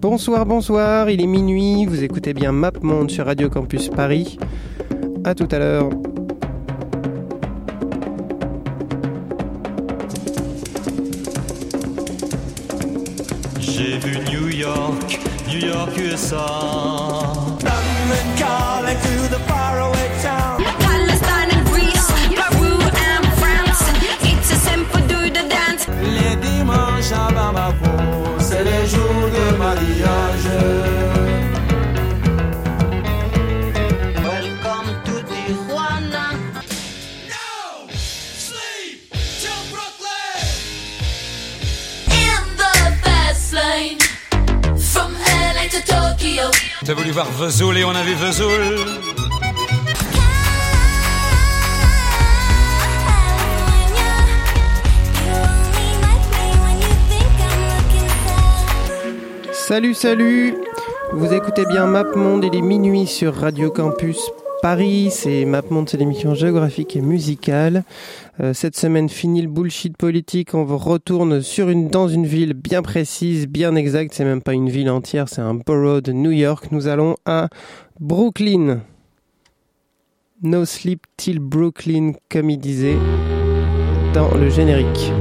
Bonsoir, bonsoir, il est minuit, vous écoutez bien MapMonde sur Radio Campus Paris. A tout à l'heure. J'ai vu New York, New York USA. T'as voulu voir Vesoul et on a vu Vesoul. Salut, salut Vous écoutez bien MapMonde, il est minuit sur Radio Campus Paris, c'est MapMonde, c'est l'émission géographique et musicale. Euh, cette semaine finit le bullshit politique. On retourne dans une ville bien précise, bien exacte. C'est même pas une ville entière, c'est un borough de New York. Nous allons à Brooklyn. No Sleep Till Brooklyn, comme il disait dans le générique.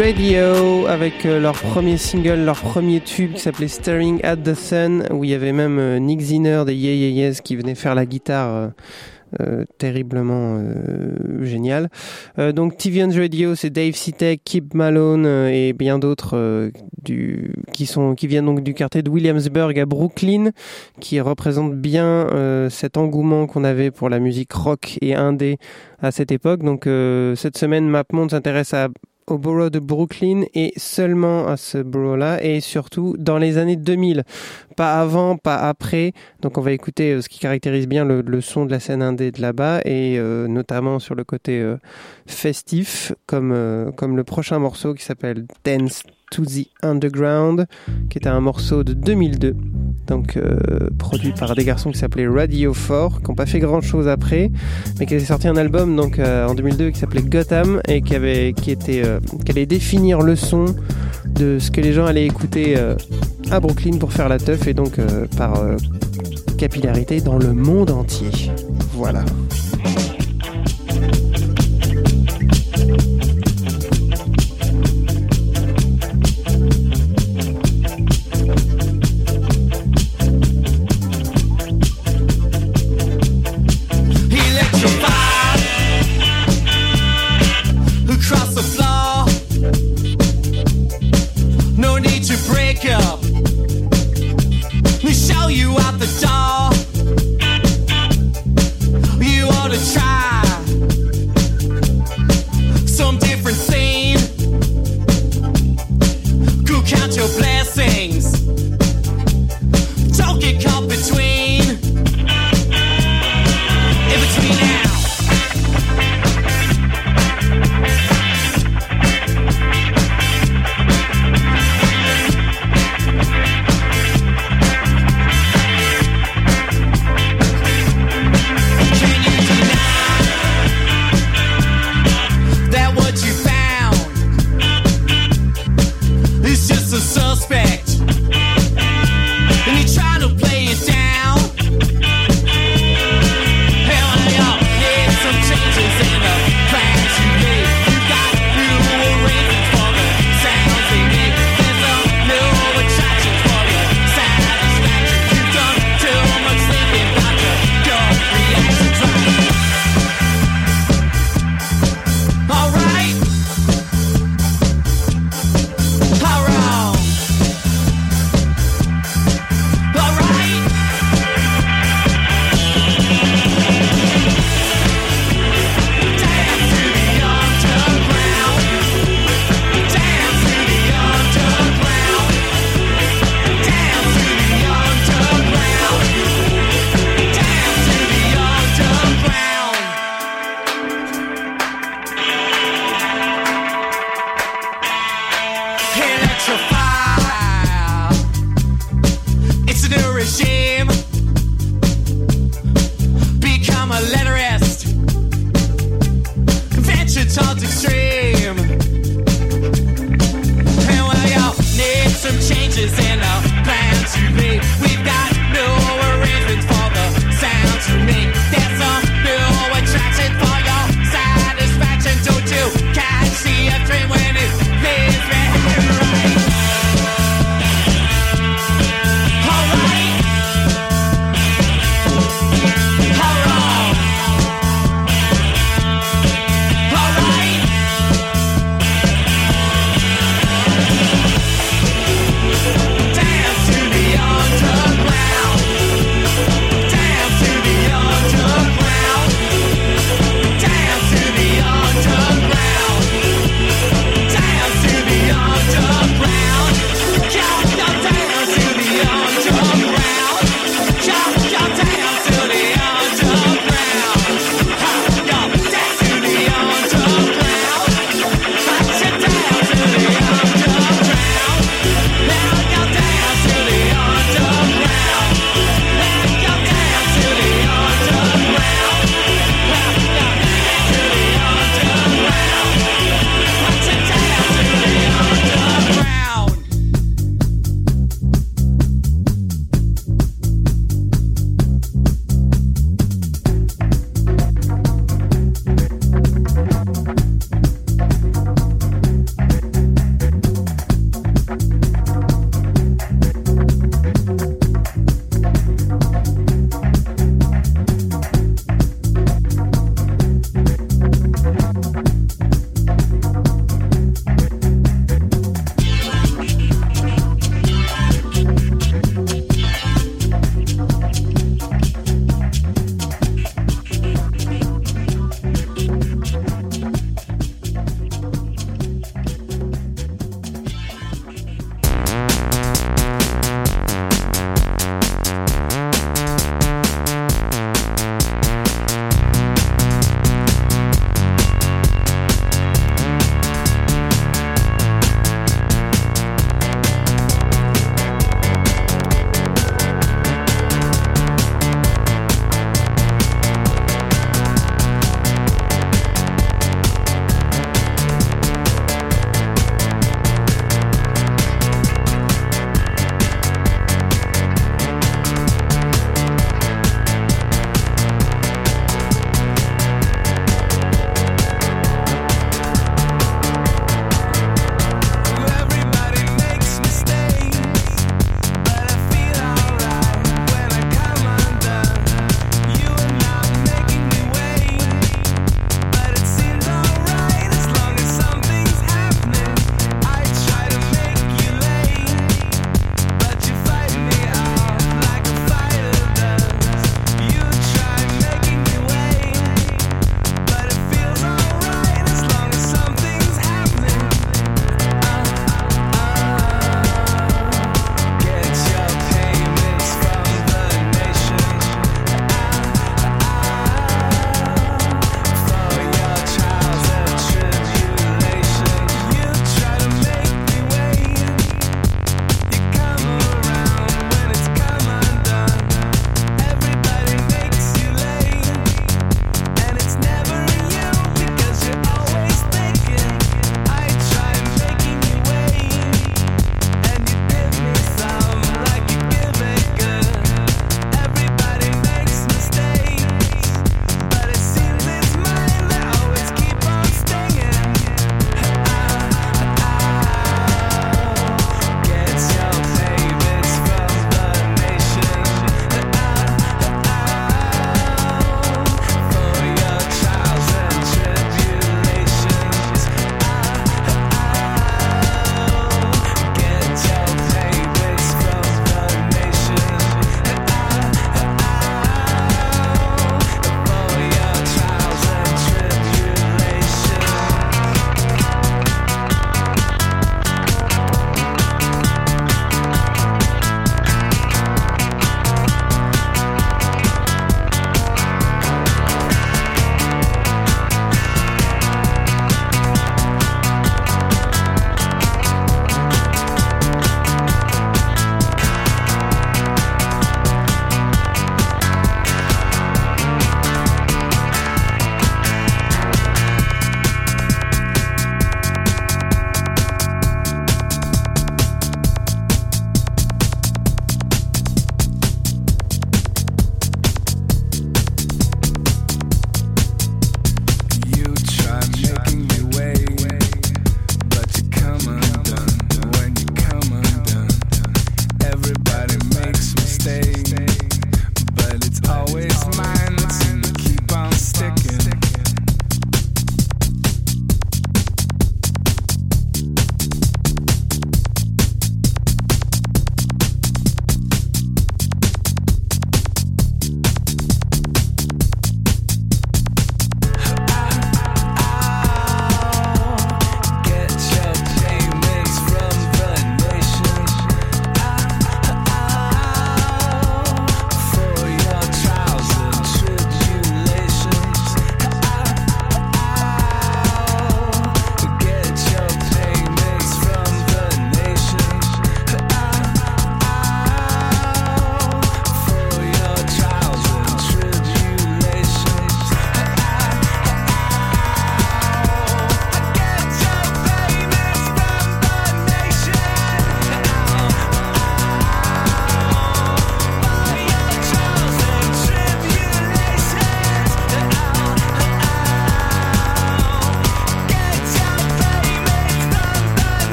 Radio avec euh, leur premier single, leur premier tube qui s'appelait Staring at the Sun, où il y avait même euh, Nick Zinner des Yeah Yeah Yeahs qui venait faire la guitare. Euh, euh terriblement euh, génial. Euh, donc TVN's Radio, c'est Dave Sitek, Kip Malone et bien d'autres du qui sont qui viennent donc du quartier de Williamsburg à Brooklyn, qui représentent bien cet engouement qu'on avait pour la musique rock et indé à cette époque. Donc cette semaine, MapMonde s'intéresse à au borough de Brooklyn et seulement à ce borough-là et surtout dans les années 2000. Pas avant, pas après. Donc on va écouter euh, ce qui caractérise bien le, son de la scène indé de là-bas et euh, notamment sur le côté euh, festif comme, comme le prochain morceau qui s'appelle Dance to the Underground qui était un morceau de 2002 donc euh, produit par des garçons qui s'appelaient Radio 4 qui n'ont pas fait grand chose après mais qui avaient sorti un album donc euh, en 2002 qui s'appelait Gotham et qui avait qui était euh, qui allait définir le son de ce que les gens allaient écouter à Brooklyn pour faire la teuf et donc par capillarité dans le monde entier. Voilà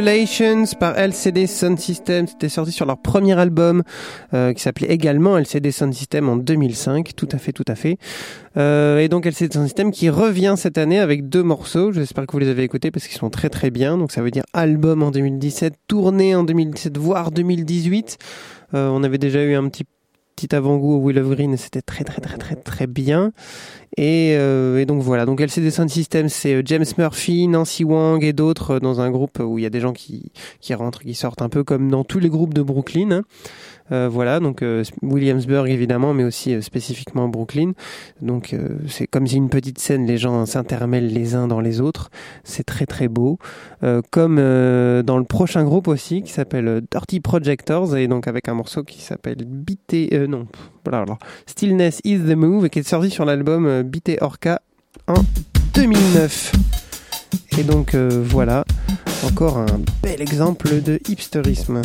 Par LCD Sound System. C'était sorti sur leur premier album euh, qui s'appelait également LCD Sound System en 2005. Tout à fait, tout à fait. Euh, et donc LCD Sound System qui revient cette année avec deux morceaux. J'espère que vous les avez écoutés parce qu'ils sont très très bien. Donc ça veut dire album en 2017, tournée en 2017, voire 2018. Euh, on avait déjà eu un petit petit avant-goût au Will of Green c'était très très très très très bien. Et, euh, et donc voilà, donc LCD Sound System, c'est euh, James Murphy, Nancy Wang et d'autres euh, dans un groupe où il y a des gens qui, qui rentrent, qui sortent un peu comme dans tous les groupes de Brooklyn. Euh, voilà, donc euh, Williamsburg évidemment, mais aussi euh, spécifiquement Brooklyn. Donc c'est comme si une petite scène, les gens s'intermêlent les uns dans les autres. C'est très très beau. Comme dans le prochain groupe aussi, qui s'appelle Dirty Projectors, et donc avec un morceau qui s'appelle Stillness is the Move, et qui est sorti sur l'album BT Orca en 2009. Et donc voilà, encore un bel exemple de hipsterisme.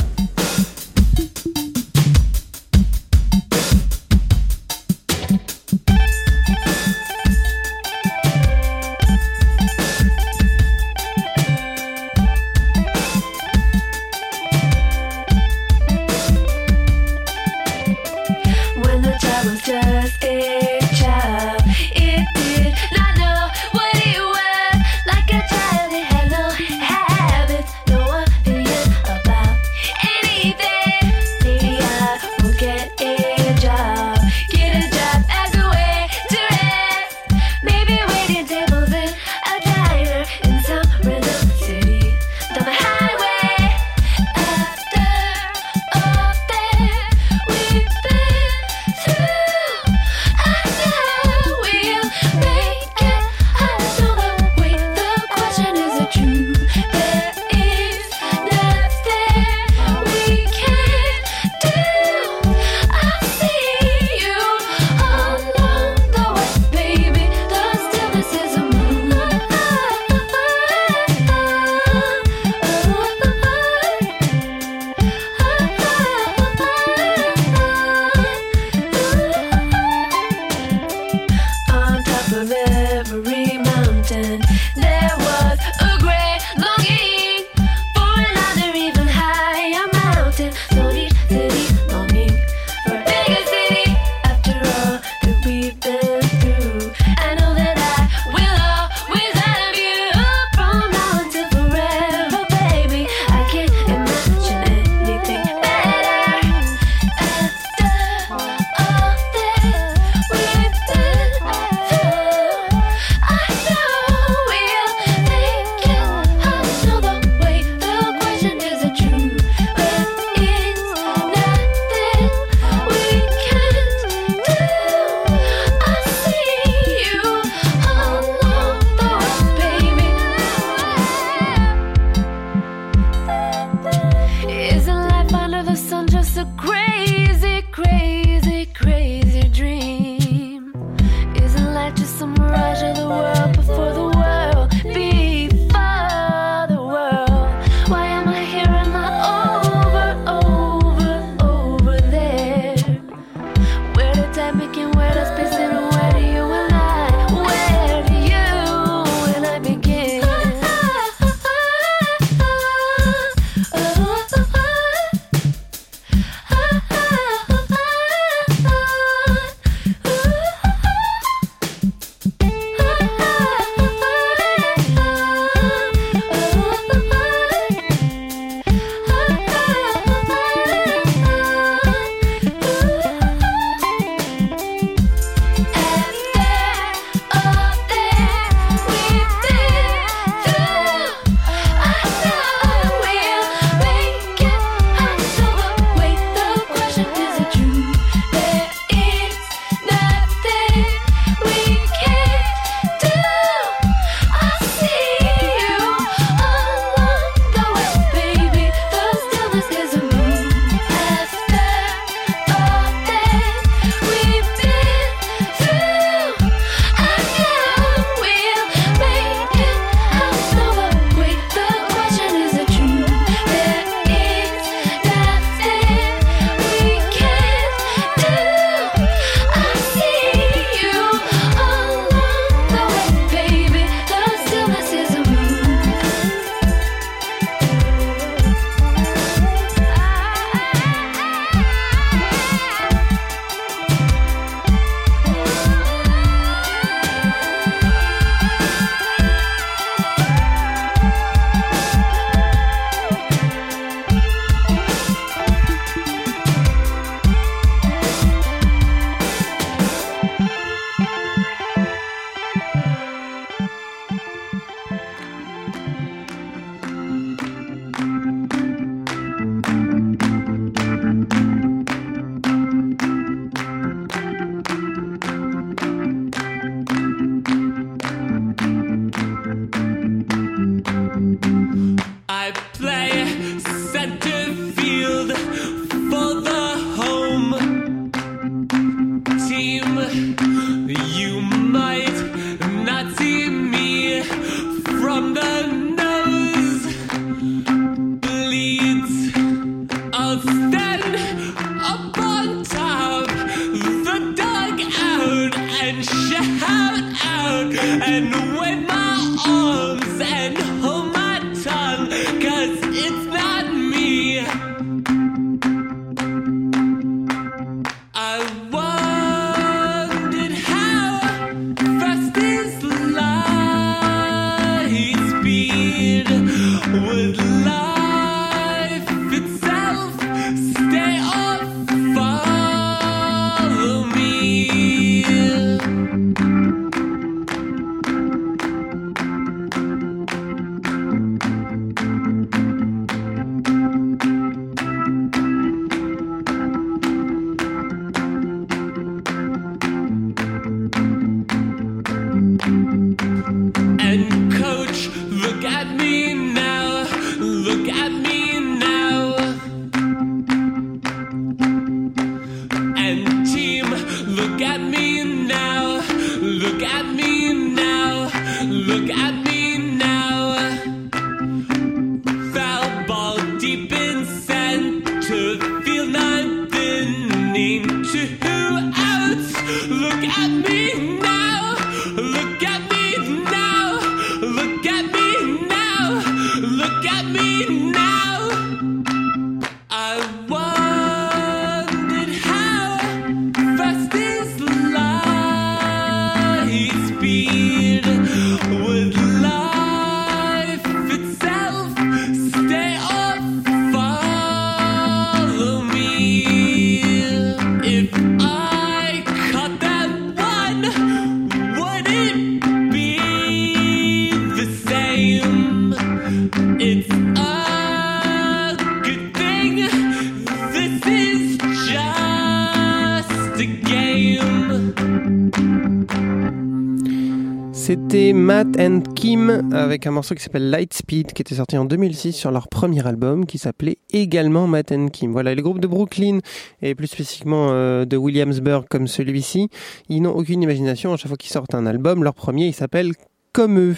Matt and Kim avec un morceau qui s'appelle Lightspeed qui était sorti en 2006 sur leur premier album qui s'appelait également Matt and Kim. Voilà, les groupes de Brooklyn et plus spécifiquement euh, de Williamsburg comme celui-ci, ils n'ont aucune imagination. À chaque fois qu'ils sortent un album, leur premier il s'appelle Comme eux.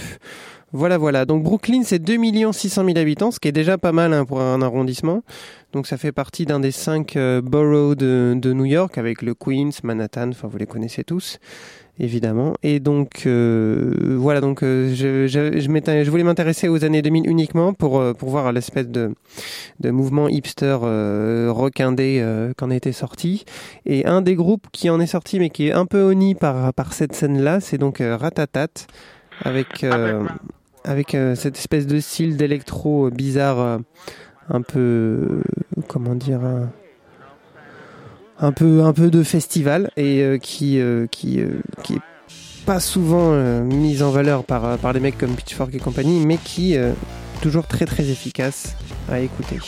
Voilà, voilà. Donc Brooklyn, c'est 2 600 000 habitants, ce qui est déjà pas mal hein, pour un arrondissement. Donc ça fait partie d'un des cinq euh, boroughs de, New York avec le Queens, Manhattan, enfin vous les connaissez tous évidemment. Et donc euh, voilà, donc euh, je, je, je, je voulais m'intéresser aux années 2000 uniquement pour euh, pour voir l'espèce de de mouvement hipster euh, euh, qu'en était sorti. Et un des groupes qui en est sorti, mais qui est un peu honni par par cette scène-là, c'est donc Ratatat avec euh, avec euh, cette espèce de style d'électro bizarre, euh, un peu comment dire. un peu un peu de festival et euh, qui euh, qui euh, qui est pas souvent euh, mise en valeur par par des mecs comme Pitchfork et compagnie mais qui euh, toujours très très efficace à écouter.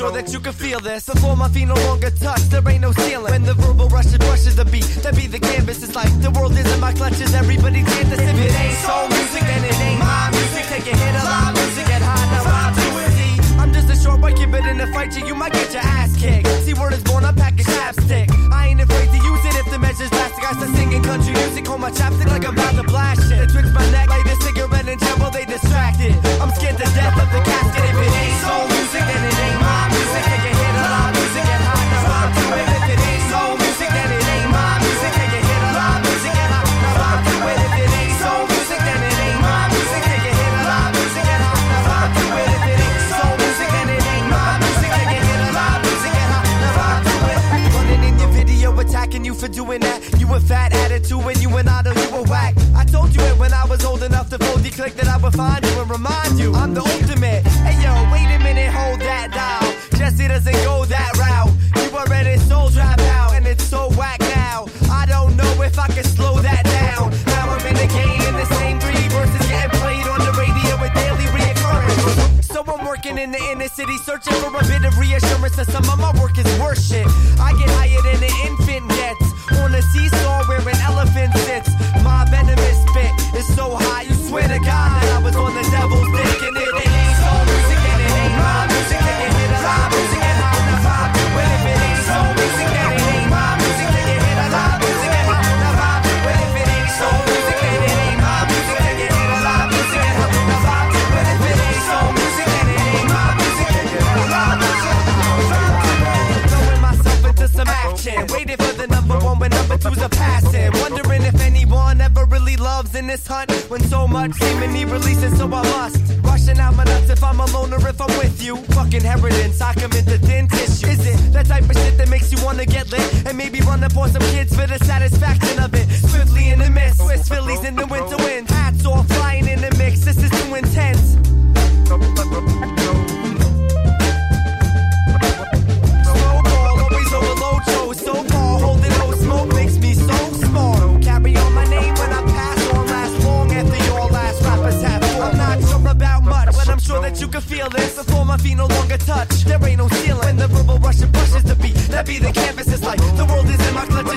Sure that you can feel this. The floor my feet no longer touch, there ain't no ceiling. When the verbal rushes brushes the beat, that be the canvas. It's like the world is in my clutches. Everybody can't this. If it ain't soul music, then it ain't my music. Take a hit of live music, get high now. Vibe to it. I'm just a short boy, keep it in the fight, you, you might get your ass kicked. See, word is born, I'm packing chapstick. I ain't afraid to use it if the measure's drastic. I start singing country music, hold my chapstick like I'm searching for a this hunt when so much seemingly releasing, so I must. Rushing out my nuts if I'm alone or if I'm with you. Fucking inheritance, I come into thin tissue. Is it that type of shit that makes you wanna get lit and maybe run up on some kids for the satisfaction of it? Swiftly in the mist, Swiss Phillies in the winter wind. Hats off, flying in the mix. This is too intense. No longer touch, there ain't no ceiling. When the verbal rush and brushes the beat, that be the canvas. It's like the world is in my clutches.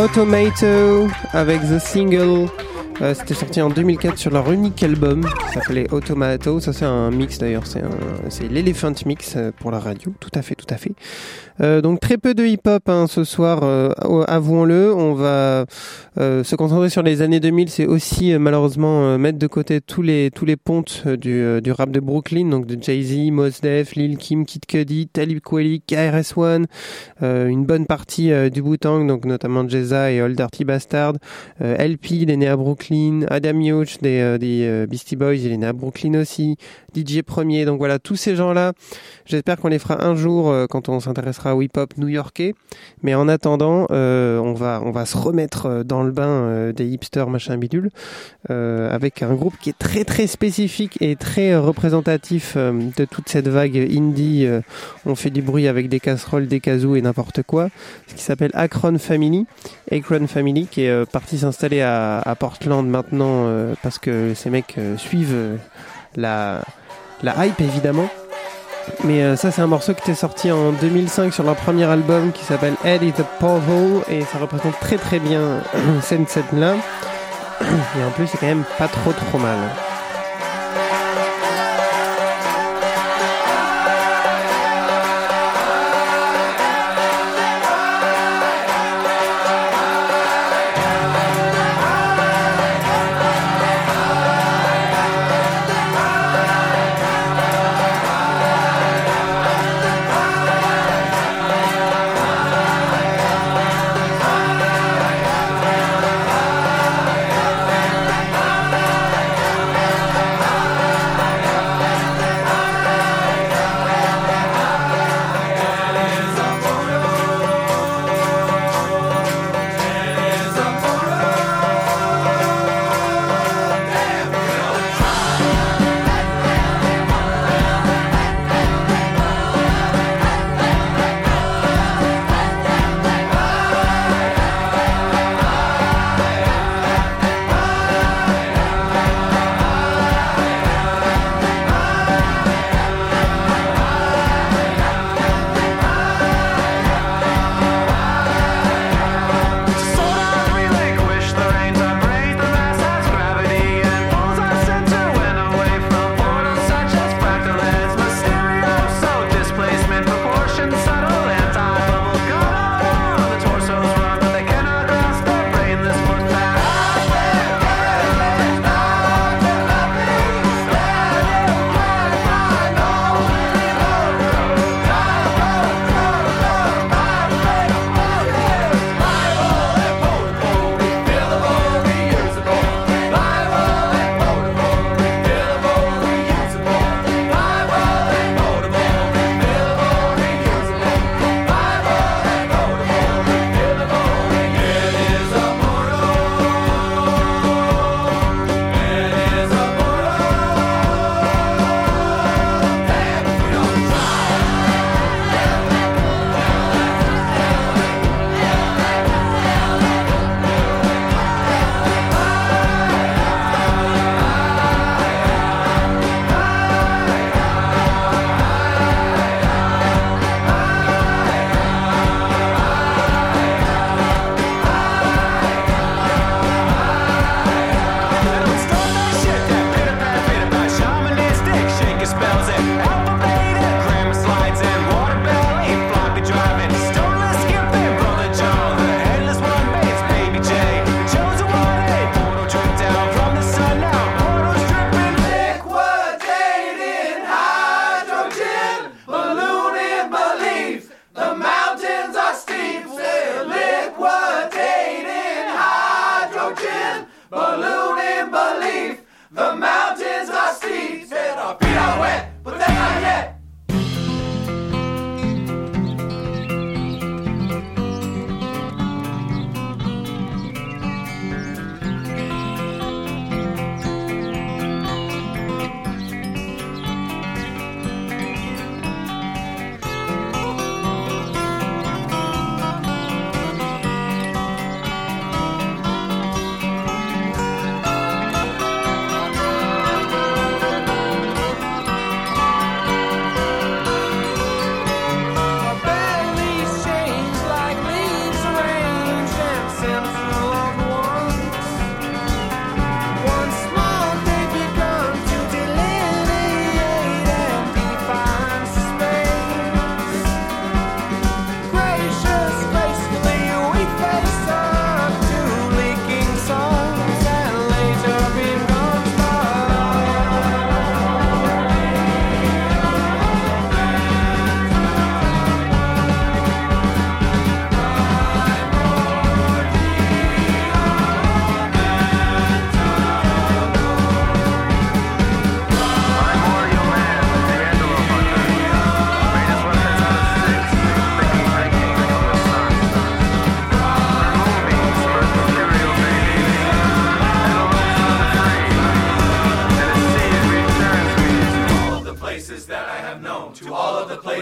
Automato avec The Single. Euh, C'était sorti en 2004 sur leur unique album, ça s'appelait Automato. Ça c'est un mix d'ailleurs, c'est l'Elephant Mix euh, pour la radio. Tout à fait, tout à fait. Euh, donc très peu de hip-hop hein, ce soir, euh, avouons-le. On va euh, se concentrer sur les années 2000. C'est aussi euh, malheureusement mettre de côté tous les tous les pontes du, du rap de Brooklyn, donc de Jay-Z, Mos Def, Lil Kim, Kid Cudi, Talib Kweli, KRS-One, une bonne partie du Wu-Tang, donc notamment Jeza et Old Dirty Bastard. LP, il est né à Brooklyn. Adam Yauch des, euh, euh, Beastie Boys, il est né à Brooklyn aussi. DJ Premier, donc voilà, tous ces gens-là, j'espère qu'on les fera un jour euh, quand on s'intéressera au hip-hop new-yorkais. Mais en attendant, on va on va se remettre dans le bain des hipsters machin bidule avec un groupe qui est très très spécifique et très représentatif de toute cette vague indie. on fait du bruit avec des casseroles, des kazoo et n'importe quoi. Ce qui s'appelle Akron Family. Akron Family qui est parti s'installer à Portland maintenant euh, parce que ces mecs euh, suivent euh, la la hype évidemment. Mais ça, c'est un morceau qui était sorti en 2005 sur leur premier album qui s'appelle Head is a et ça représente très très bien cette scène-là. Et en plus, c'est quand même pas trop trop mal.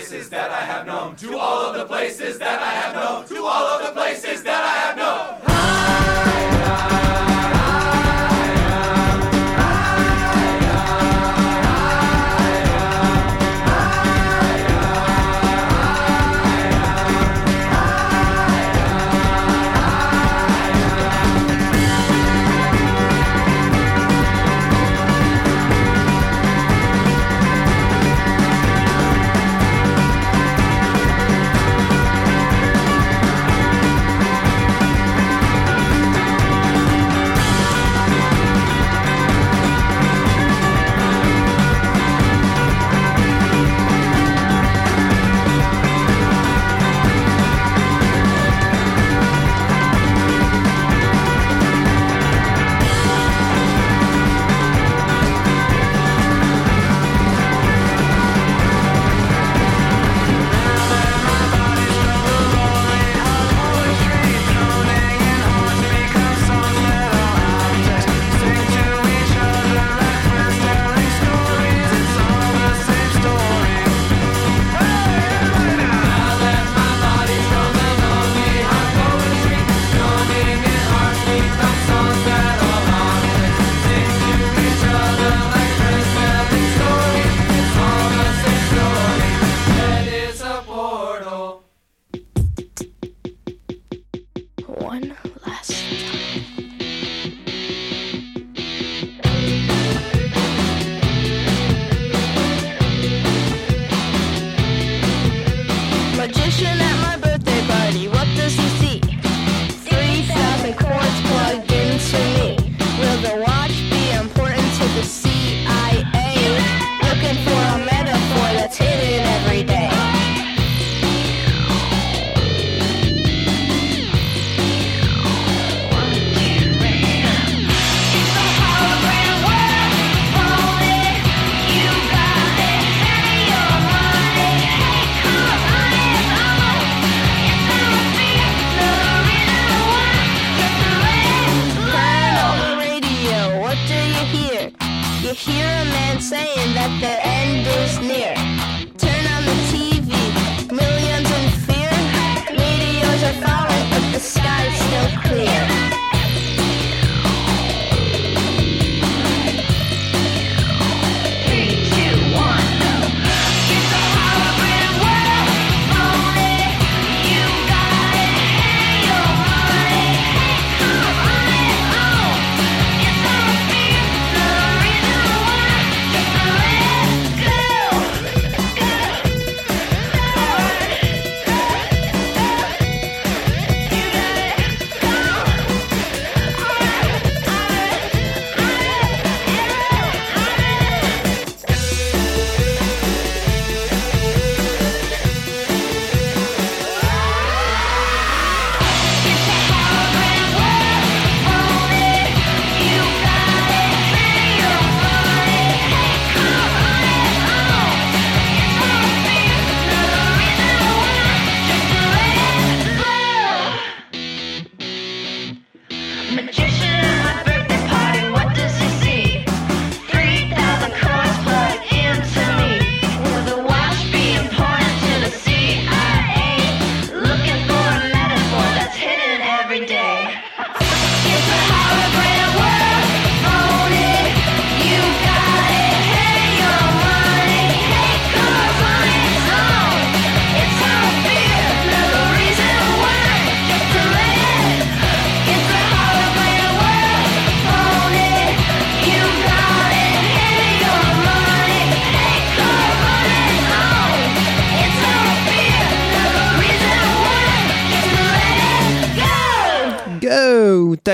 Places that I have known, to all of the places that I have known, to all of the places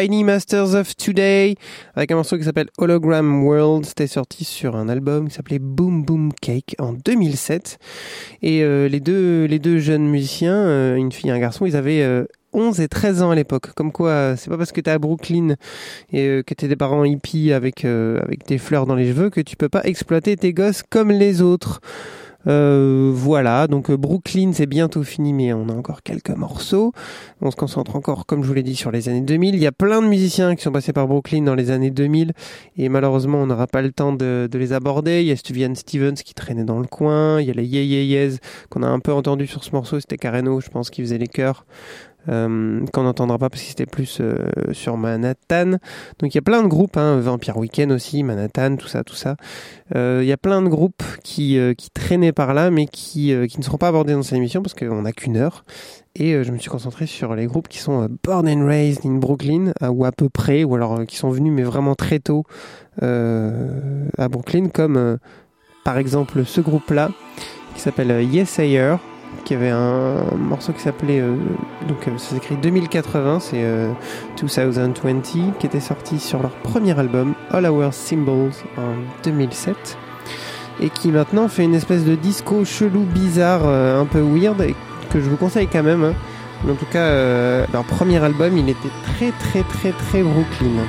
Tiny Masters of Today avec un morceau qui s'appelle Hologram World. C'était sorti sur un album qui s'appelait Boom Boom Cake en 2007. Et euh, les deux les deux jeunes musiciens, euh, une fille et un garçon, ils avaient euh, 11 et 13 ans à l'époque. Comme quoi, c'est pas parce que t'es à Brooklyn et euh, que t'es des parents hippies avec euh, avec des fleurs dans les cheveux que tu peux pas exploiter tes gosses comme les autres. Euh, voilà, donc euh, Brooklyn c'est bientôt fini, mais on a encore quelques morceaux. On se concentre encore, comme je vous l'ai dit, sur les années 2000. Il y a plein de musiciens qui sont passés par Brooklyn dans les années 2000, et malheureusement on n'aura pas le temps de, les aborder. Il y a Stuvian Stevens qui traînait dans le coin, il y a les Yeah Yeah Yeahs qu'on a un peu entendu sur ce morceau, c'était Carreno, je pense, qui faisait les chœurs. Euh, qu'on n'entendra pas parce que c'était plus euh, sur Manhattan. Donc il y a plein de groupes, hein, Vampire Weekend aussi, Manhattan, tout ça, tout ça. Euh, Il y a plein de groupes qui, qui traînaient par là, mais qui, qui ne seront pas abordés dans cette émission parce qu'on n'a qu'une heure. Et je me suis concentré sur les groupes qui sont born and raised in Brooklyn, ou à peu près, ou alors qui sont venus mais vraiment très tôt à Brooklyn, comme par exemple ce groupe-là qui s'appelle Yes Ayer, qui avait un morceau qui s'appelait euh, donc euh, ça s'écrit 2080 c'est euh, 2020 qui était sorti sur leur premier album All Our Symbols en 2007 et qui maintenant fait une espèce de disco chelou bizarre euh, un peu weird et que je vous conseille quand même hein. En tout cas euh, leur premier album il était très très très très Brooklyn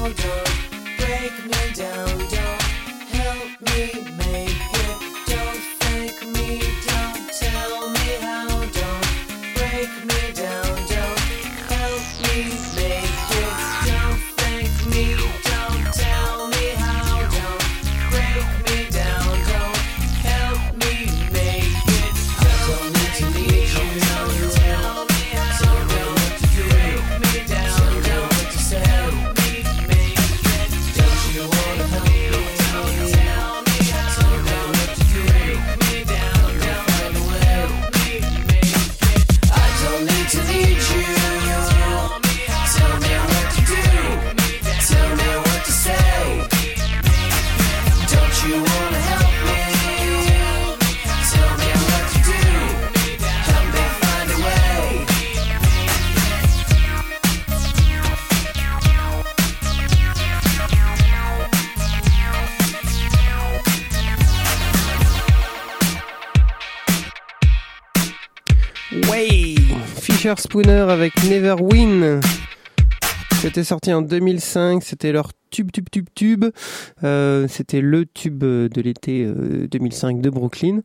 down, don't break me down. Spooner avec Never Win. C'était sorti en 2005, c'était leur tube, tube, tube, tube. Euh, c'était le tube de l'été euh, 2005 de Brooklyn.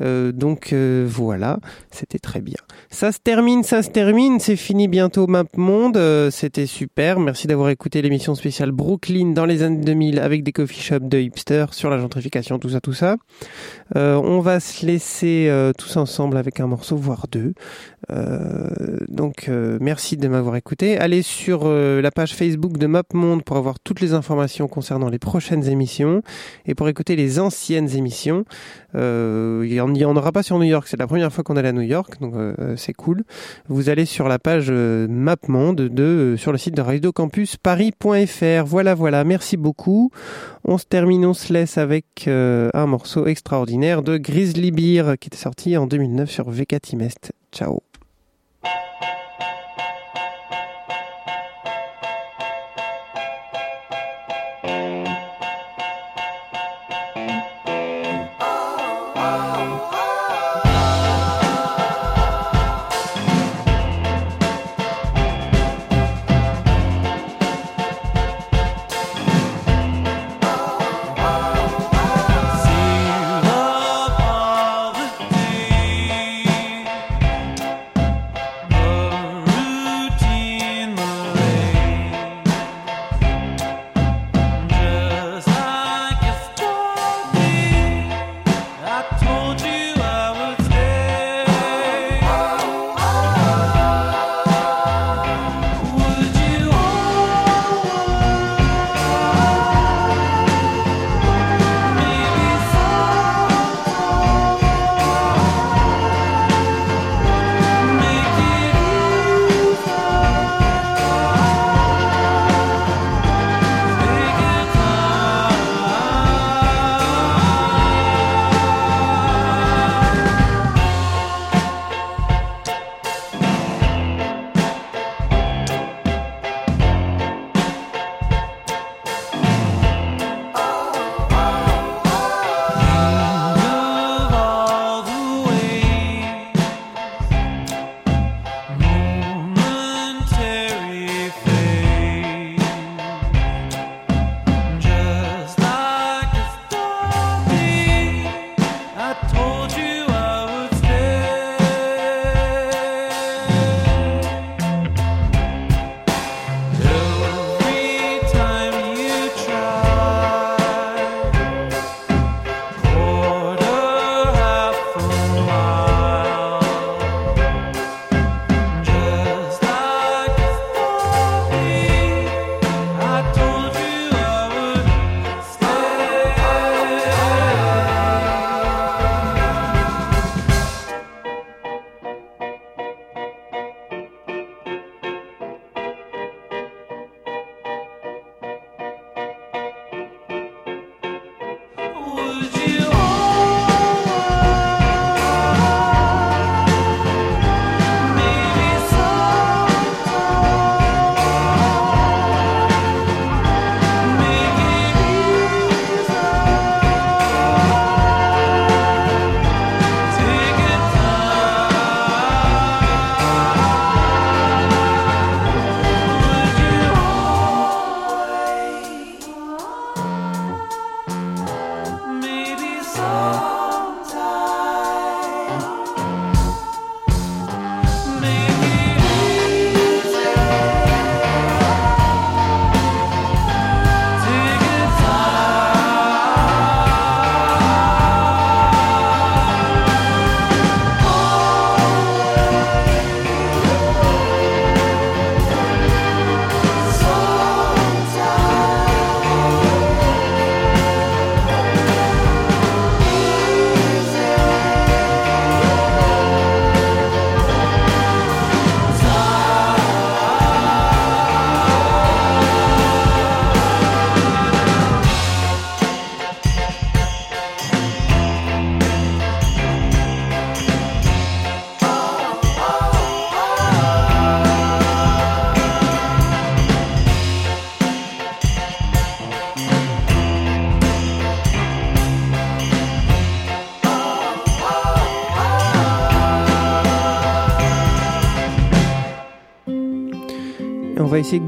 Euh, donc voilà, c'était très bien. Ça se termine, ça se termine. C'est fini bientôt Map Monde. c'était super. Merci d'avoir écouté l'émission spéciale Brooklyn dans les années 2000 avec des coffee shops de hipsters sur la gentrification, tout ça, tout ça. on va se laisser tous ensemble avec un morceau, voire deux. Euh, donc euh, merci de m'avoir écouté. Allez sur euh, la page Facebook de MapMonde pour avoir toutes les informations concernant les prochaines émissions et pour écouter les anciennes émissions. Euh, il n'y en, aura pas sur New York, c'est la première fois qu'on est à New York, donc euh, c'est cool. Vous allez sur la page MapMonde de, sur le site de Radio Campus Paris.fr. Voilà, voilà, merci beaucoup. On se termine, on se laisse avec un morceau extraordinaire de Grizzly Beer qui était sorti en 2009 sur VK Timest. Ciao Thank you.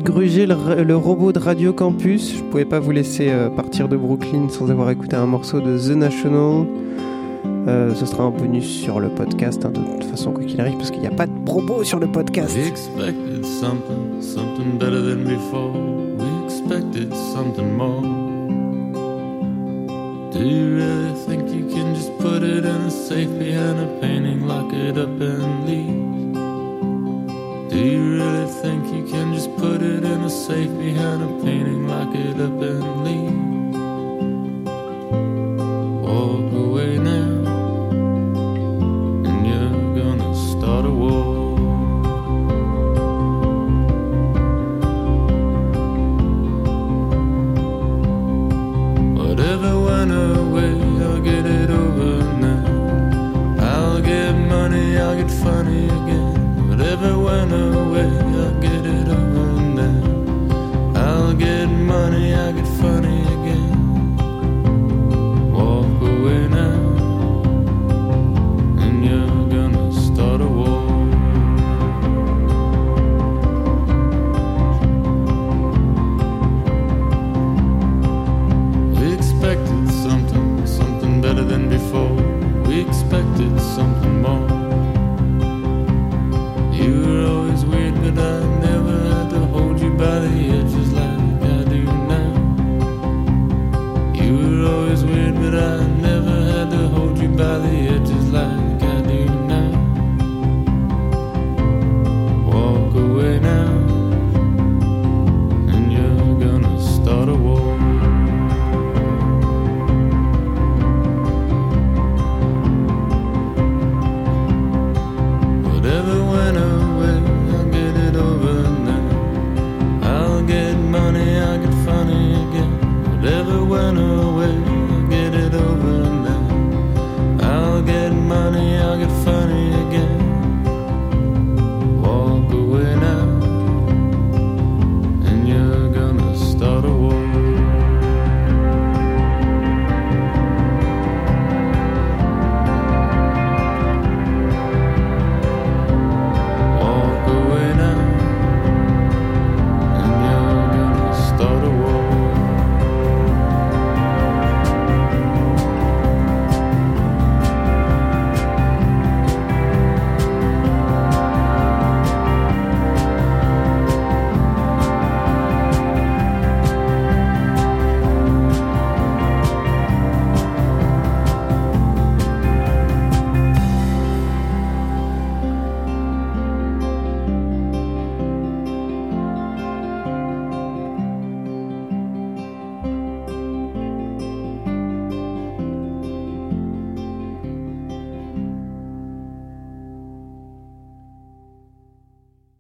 Gruger le, le robot de Radio Campus. Je pouvais pas vous laisser euh, partir de Brooklyn sans avoir écouté un morceau de The National. Euh, ce sera un bonus sur le podcast, hein, de toute façon, quoi qu'il arrive, parce qu'il n'y a pas de promo sur le podcast. We expected something, something better than before. We expected something more. Do you really think you can just put it in a safe behind a painting, lock it up and leave? Do you really think you can just put it in a safe behind a painting, lock it up and leave? Better than before. We expected something more.